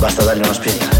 Basta darle unos pies.